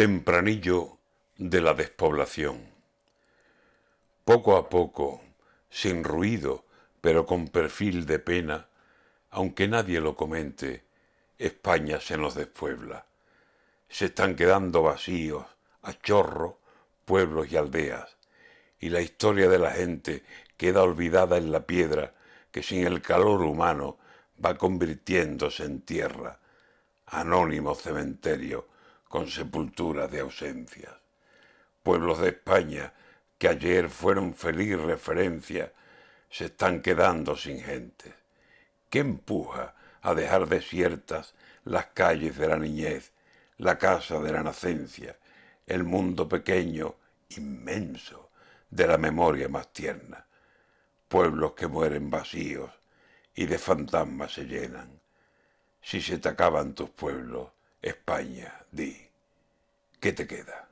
Tempranillo de la despoblación. Poco a poco, sin ruido, pero con perfil de pena, aunque nadie lo comente, España se nos despuebla. Se están quedando vacíos, a chorro, pueblos y aldeas, y la historia de la gente queda olvidada en la piedra que sin el calor humano va convirtiéndose en tierra, anónimo cementerio con sepulturas de ausencias. Pueblos de España que ayer fueron feliz referencia, se están quedando sin gente. ¿Qué empuja a dejar desiertas las calles de la niñez, la casa de la nacencia, el mundo pequeño, inmenso, de la memoria más tierna? Pueblos que mueren vacíos y de fantasmas se llenan. Si se te tus pueblos, España, di, ¿qué te queda?